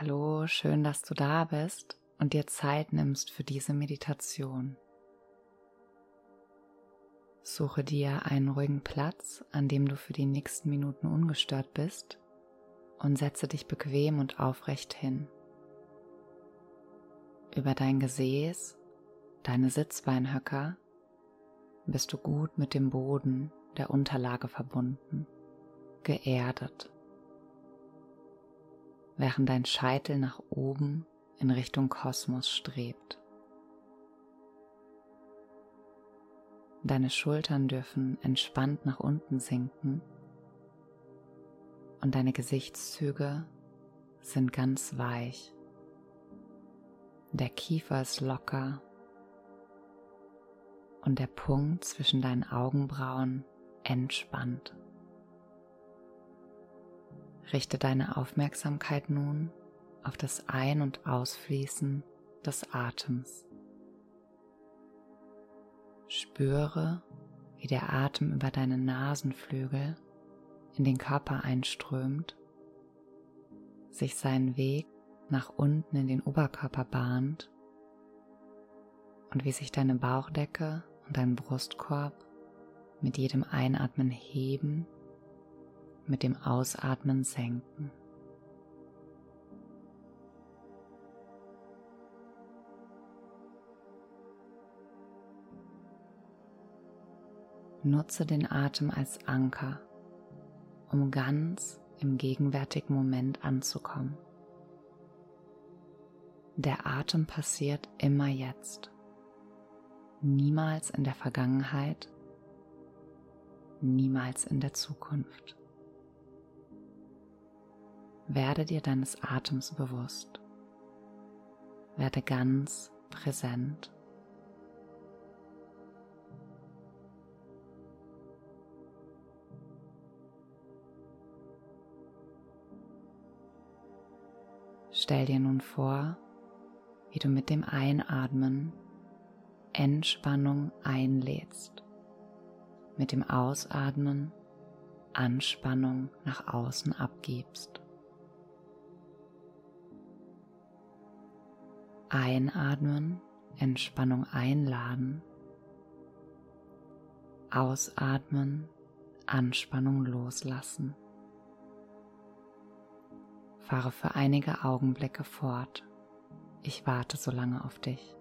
Hallo, schön, dass du da bist und dir Zeit nimmst für diese Meditation. Suche dir einen ruhigen Platz, an dem du für die nächsten Minuten ungestört bist und setze dich bequem und aufrecht hin. Über dein Gesäß, deine Sitzbeinhöcker, bist du gut mit dem Boden der Unterlage verbunden, geerdet während dein Scheitel nach oben in Richtung Kosmos strebt. Deine Schultern dürfen entspannt nach unten sinken und deine Gesichtszüge sind ganz weich. Der Kiefer ist locker und der Punkt zwischen deinen Augenbrauen entspannt. Richte deine Aufmerksamkeit nun auf das Ein- und Ausfließen des Atems. Spüre, wie der Atem über deine Nasenflügel in den Körper einströmt, sich seinen Weg nach unten in den Oberkörper bahnt und wie sich deine Bauchdecke und dein Brustkorb mit jedem Einatmen heben mit dem Ausatmen senken. Nutze den Atem als Anker, um ganz im gegenwärtigen Moment anzukommen. Der Atem passiert immer jetzt, niemals in der Vergangenheit, niemals in der Zukunft. Werde dir deines Atems bewusst. Werde ganz präsent. Stell dir nun vor, wie du mit dem Einatmen Entspannung einlädst, mit dem Ausatmen Anspannung nach außen abgibst. Einatmen, Entspannung einladen. Ausatmen, Anspannung loslassen. Fahre für einige Augenblicke fort. Ich warte so lange auf dich.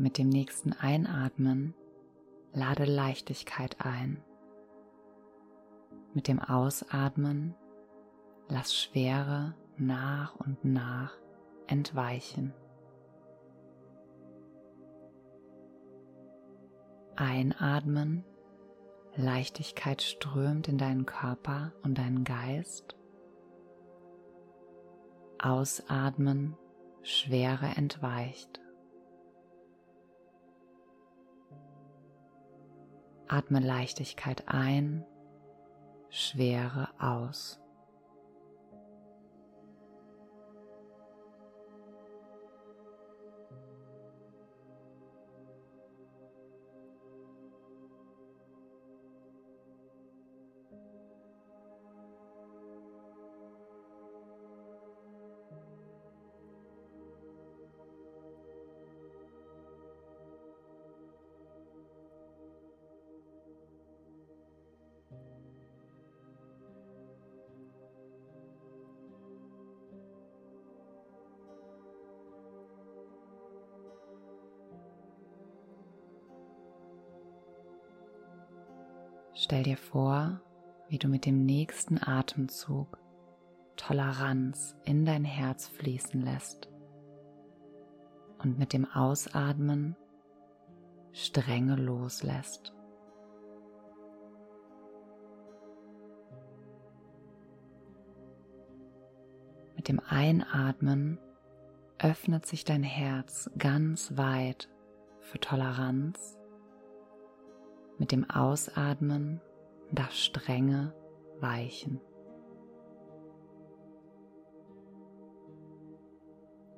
Mit dem nächsten Einatmen lade Leichtigkeit ein. Mit dem Ausatmen lass Schwere nach und nach entweichen. Einatmen, Leichtigkeit strömt in deinen Körper und deinen Geist. Ausatmen, Schwere entweicht. Atme Leichtigkeit ein, Schwere aus. Stell dir vor, wie du mit dem nächsten Atemzug Toleranz in dein Herz fließen lässt und mit dem Ausatmen Strenge loslässt. Mit dem Einatmen öffnet sich dein Herz ganz weit für Toleranz. Mit dem Ausatmen darf Strenge weichen.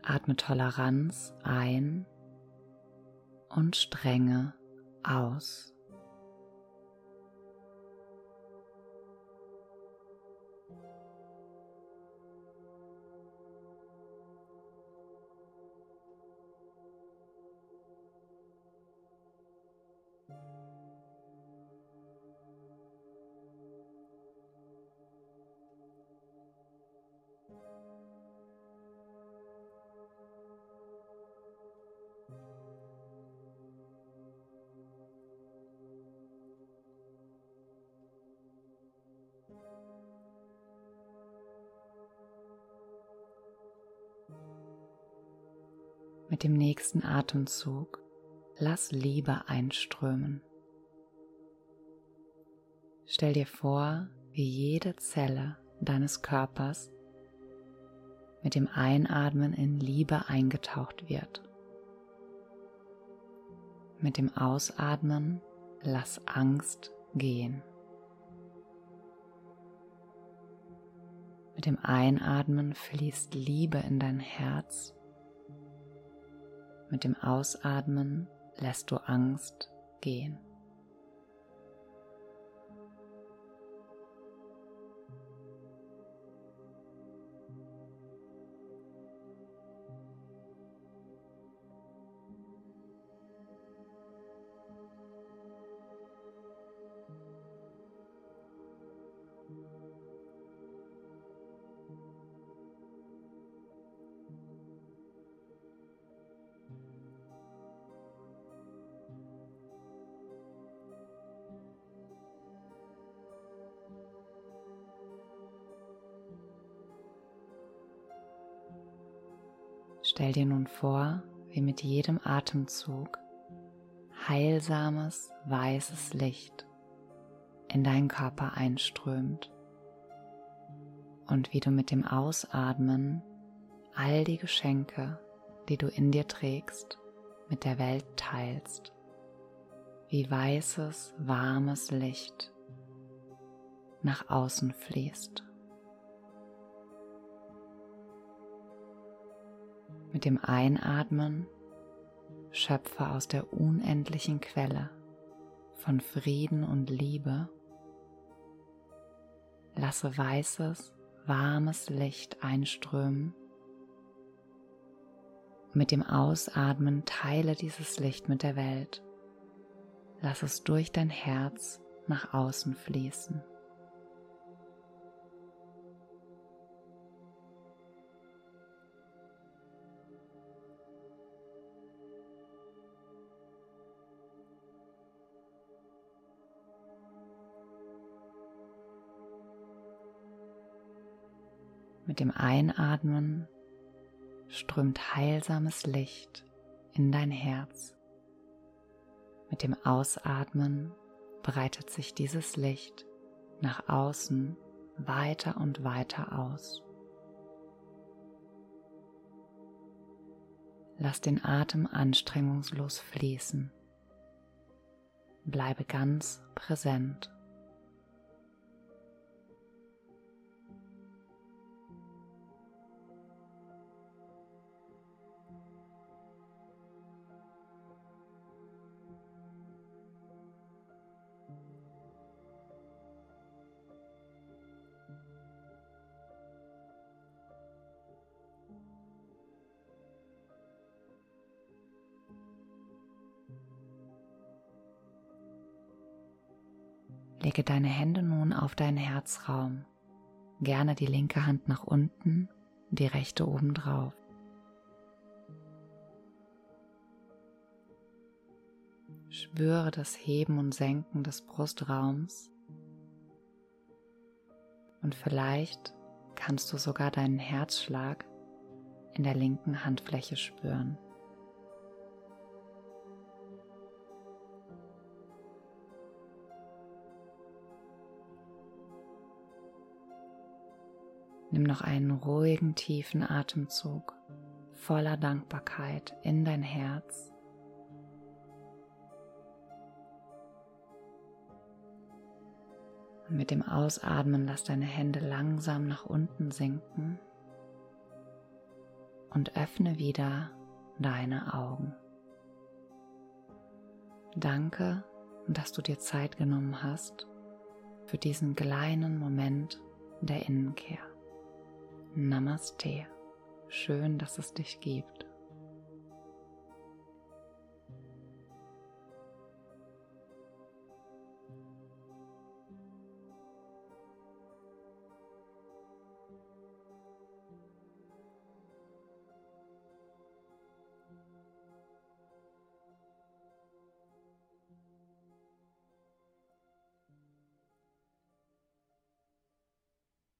Atme Toleranz ein und Strenge aus. Mit dem nächsten Atemzug lass Liebe einströmen. Stell dir vor, wie jede Zelle deines Körpers mit dem Einatmen in Liebe eingetaucht wird. Mit dem Ausatmen lass Angst gehen. Mit dem Einatmen fließt Liebe in dein Herz mit dem Ausatmen lässt du Angst gehen. Stell dir nun vor, wie mit jedem Atemzug heilsames weißes Licht in deinen Körper einströmt und wie du mit dem Ausatmen all die Geschenke, die du in dir trägst, mit der Welt teilst, wie weißes, warmes Licht nach außen fließt. Mit dem Einatmen schöpfe aus der unendlichen Quelle von Frieden und Liebe. Lasse weißes, warmes Licht einströmen. Mit dem Ausatmen teile dieses Licht mit der Welt. Lass es durch dein Herz nach außen fließen. Mit dem Einatmen strömt heilsames Licht in dein Herz. Mit dem Ausatmen breitet sich dieses Licht nach außen weiter und weiter aus. Lass den Atem anstrengungslos fließen. Bleibe ganz präsent. Lege deine Hände nun auf deinen Herzraum, gerne die linke Hand nach unten, die rechte oben drauf. Spüre das Heben und Senken des Brustraums und vielleicht kannst du sogar deinen Herzschlag in der linken Handfläche spüren. Nimm noch einen ruhigen, tiefen Atemzug voller Dankbarkeit in dein Herz. Und mit dem Ausatmen lass deine Hände langsam nach unten sinken und öffne wieder deine Augen. Danke, dass du dir Zeit genommen hast für diesen kleinen Moment der Innenkehr. Namaste. Schön, dass es dich gibt.